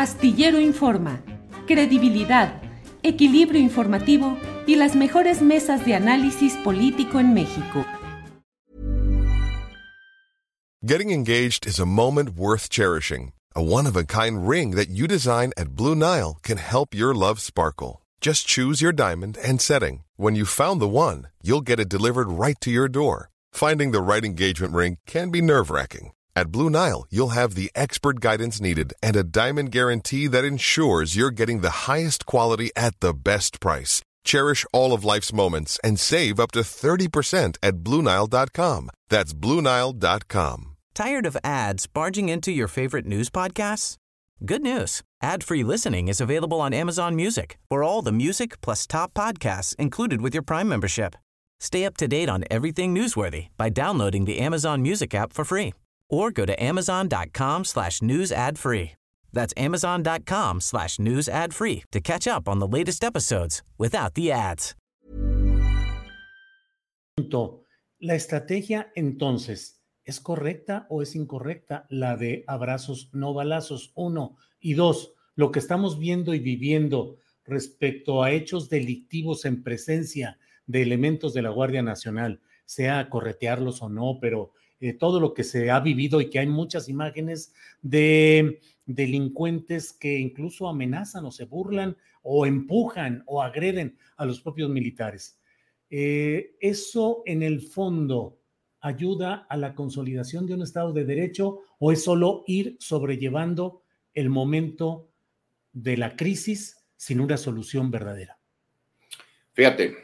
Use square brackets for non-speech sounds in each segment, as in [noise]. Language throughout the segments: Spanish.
Astillero Informa, credibilidad, equilibrio informativo y las mejores mesas de análisis político en México. Getting engaged is a moment worth cherishing. A one-of-a-kind ring that you design at Blue Nile can help your love sparkle. Just choose your diamond and setting. When you found the one, you'll get it delivered right to your door. Finding the right engagement ring can be nerve-wracking. At Blue Nile, you'll have the expert guidance needed and a diamond guarantee that ensures you're getting the highest quality at the best price. Cherish all of life's moments and save up to 30% at BlueNile.com. That's BlueNile.com. Tired of ads barging into your favorite news podcasts? Good news. Ad-free listening is available on Amazon Music for all the music plus top podcasts included with your Prime membership. Stay up to date on everything newsworthy by downloading the Amazon Music app for free or go to amazon.com slash news ad free. That's amazon.com slash news ad free to catch up on the latest episodes without the ads. La estrategia entonces, ¿es correcta o es incorrecta? La de abrazos, no balazos, uno. Y dos, lo que estamos viendo y viviendo respecto a hechos delictivos en presencia de elementos de la Guardia Nacional, sea corretearlos o no, pero eh, todo lo que se ha vivido y que hay muchas imágenes de delincuentes que incluso amenazan o se burlan o empujan o agreden a los propios militares. Eh, ¿Eso en el fondo ayuda a la consolidación de un Estado de Derecho o es solo ir sobrellevando el momento de la crisis sin una solución verdadera? Fíjate,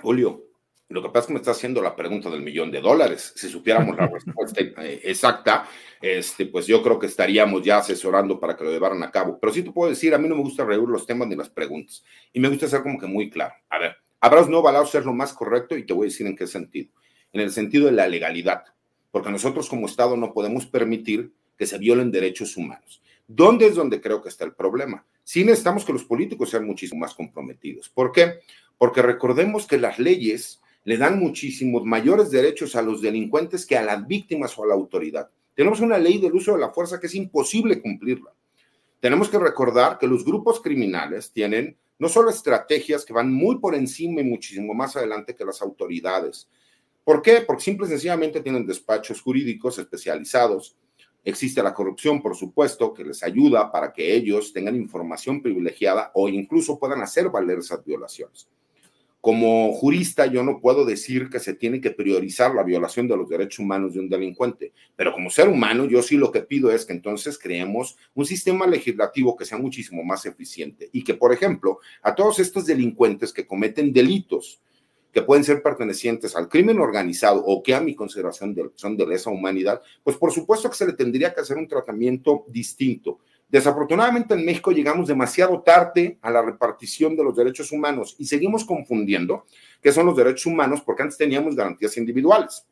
Julio, lo que pasa es que me está haciendo la pregunta del millón de dólares. Si supiéramos la [laughs] respuesta eh, exacta, este, pues yo creo que estaríamos ya asesorando para que lo llevaran a cabo. Pero sí te puedo decir, a mí no me gusta reír los temas ni las preguntas. Y me gusta ser como que muy claro. A ver, habrás no balazos ser lo más correcto y te voy a decir en qué sentido. En el sentido de la legalidad. Porque nosotros como Estado no podemos permitir que se violen derechos humanos. ¿Dónde es donde creo que está el problema? Sí necesitamos que los políticos sean muchísimo más comprometidos. ¿Por qué? Porque recordemos que las leyes le dan muchísimos mayores derechos a los delincuentes que a las víctimas o a la autoridad. Tenemos una ley del uso de la fuerza que es imposible cumplirla. Tenemos que recordar que los grupos criminales tienen no solo estrategias que van muy por encima y muchísimo más adelante que las autoridades. ¿Por qué? Porque simple y sencillamente tienen despachos jurídicos especializados. Existe la corrupción, por supuesto, que les ayuda para que ellos tengan información privilegiada o incluso puedan hacer valer esas violaciones. Como jurista, yo no puedo decir que se tiene que priorizar la violación de los derechos humanos de un delincuente, pero como ser humano, yo sí lo que pido es que entonces creemos un sistema legislativo que sea muchísimo más eficiente y que, por ejemplo, a todos estos delincuentes que cometen delitos, que pueden ser pertenecientes al crimen organizado o que a mi consideración son de lesa humanidad, pues por supuesto que se le tendría que hacer un tratamiento distinto. Desafortunadamente en México llegamos demasiado tarde a la repartición de los derechos humanos y seguimos confundiendo qué son los derechos humanos porque antes teníamos garantías individuales.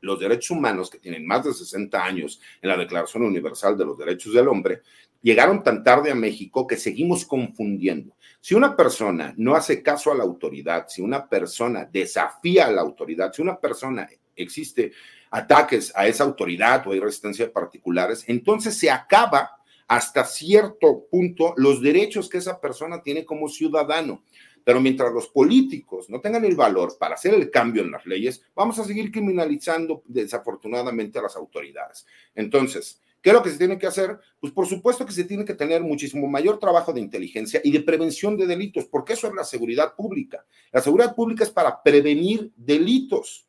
Los derechos humanos que tienen más de 60 años en la Declaración Universal de los Derechos del Hombre llegaron tan tarde a México que seguimos confundiendo. Si una persona no hace caso a la autoridad, si una persona desafía a la autoridad, si una persona existe ataques a esa autoridad o hay resistencia de particulares, entonces se acaba hasta cierto punto los derechos que esa persona tiene como ciudadano. Pero mientras los políticos no tengan el valor para hacer el cambio en las leyes, vamos a seguir criminalizando desafortunadamente a las autoridades. Entonces, ¿qué es lo que se tiene que hacer? Pues por supuesto que se tiene que tener muchísimo mayor trabajo de inteligencia y de prevención de delitos, porque eso es la seguridad pública. La seguridad pública es para prevenir delitos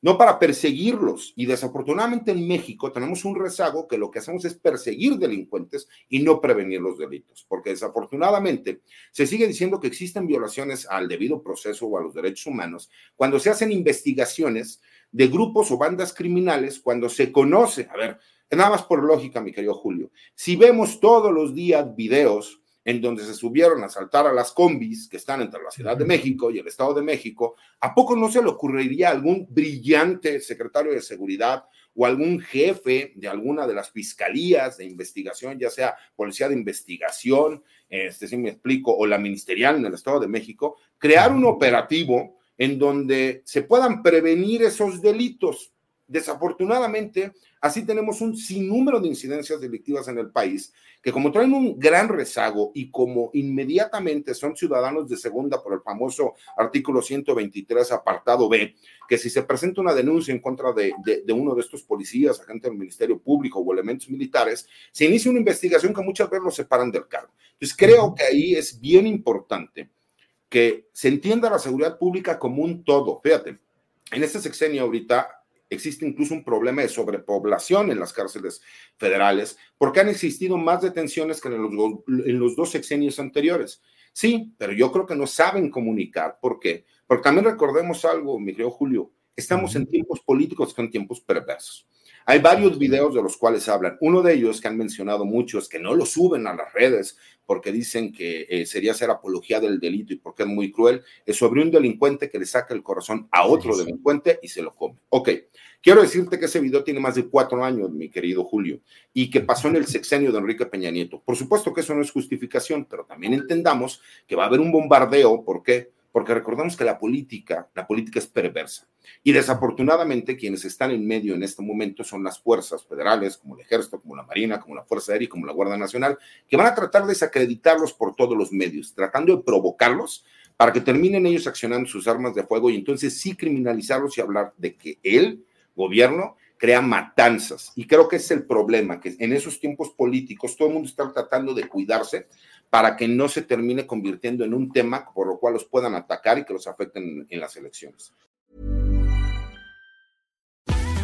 no para perseguirlos. Y desafortunadamente en México tenemos un rezago que lo que hacemos es perseguir delincuentes y no prevenir los delitos, porque desafortunadamente se sigue diciendo que existen violaciones al debido proceso o a los derechos humanos cuando se hacen investigaciones de grupos o bandas criminales, cuando se conoce, a ver, nada más por lógica, mi querido Julio, si vemos todos los días videos en donde se subieron a saltar a las combis que están entre la Ciudad de México y el Estado de México, ¿a poco no se le ocurriría a algún brillante secretario de seguridad o algún jefe de alguna de las fiscalías de investigación, ya sea policía de investigación, este, si me explico, o la ministerial en el Estado de México, crear un operativo en donde se puedan prevenir esos delitos? Desafortunadamente, así tenemos un sinnúmero de incidencias delictivas en el país que como traen un gran rezago y como inmediatamente son ciudadanos de segunda por el famoso artículo 123, apartado B, que si se presenta una denuncia en contra de, de, uno de estos policías, agentes del Ministerio Público o elementos militares, se inicia una investigación que muchas veces los separan del cargo. Entonces, creo que ahí es bien importante que se entienda la seguridad pública como un todo. Fíjate, en este sexenio ahorita existe incluso un problema de sobrepoblación en las cárceles federales, porque han existido más detenciones que en los, en los dos sexenios anteriores. Sí, pero yo creo que no saben comunicar. ¿Por qué? Porque también recordemos algo, mi querido Julio, estamos en tiempos políticos que son tiempos perversos. Hay varios videos de los cuales hablan. Uno de ellos que han mencionado muchos, que no lo suben a las redes porque dicen que eh, sería ser apología del delito y porque es muy cruel, es sobre un delincuente que le saca el corazón a otro delincuente y se lo come. Ok, quiero decirte que ese video tiene más de cuatro años, mi querido Julio, y que pasó en el [laughs] sexenio de Enrique Peña Nieto. Por supuesto que eso no es justificación, pero también entendamos que va a haber un bombardeo. ¿Por qué? porque recordamos que la política, la política es perversa. Y desafortunadamente quienes están en medio en este momento son las fuerzas federales, como el ejército, como la marina, como la Fuerza Aérea, como la Guardia Nacional, que van a tratar de desacreditarlos por todos los medios, tratando de provocarlos para que terminen ellos accionando sus armas de fuego y entonces sí criminalizarlos y hablar de que el gobierno crea matanzas. Y creo que es el problema, que en esos tiempos políticos todo el mundo está tratando de cuidarse para que no se termine convirtiendo en un tema por lo cual los puedan atacar y que los afecten en las elecciones.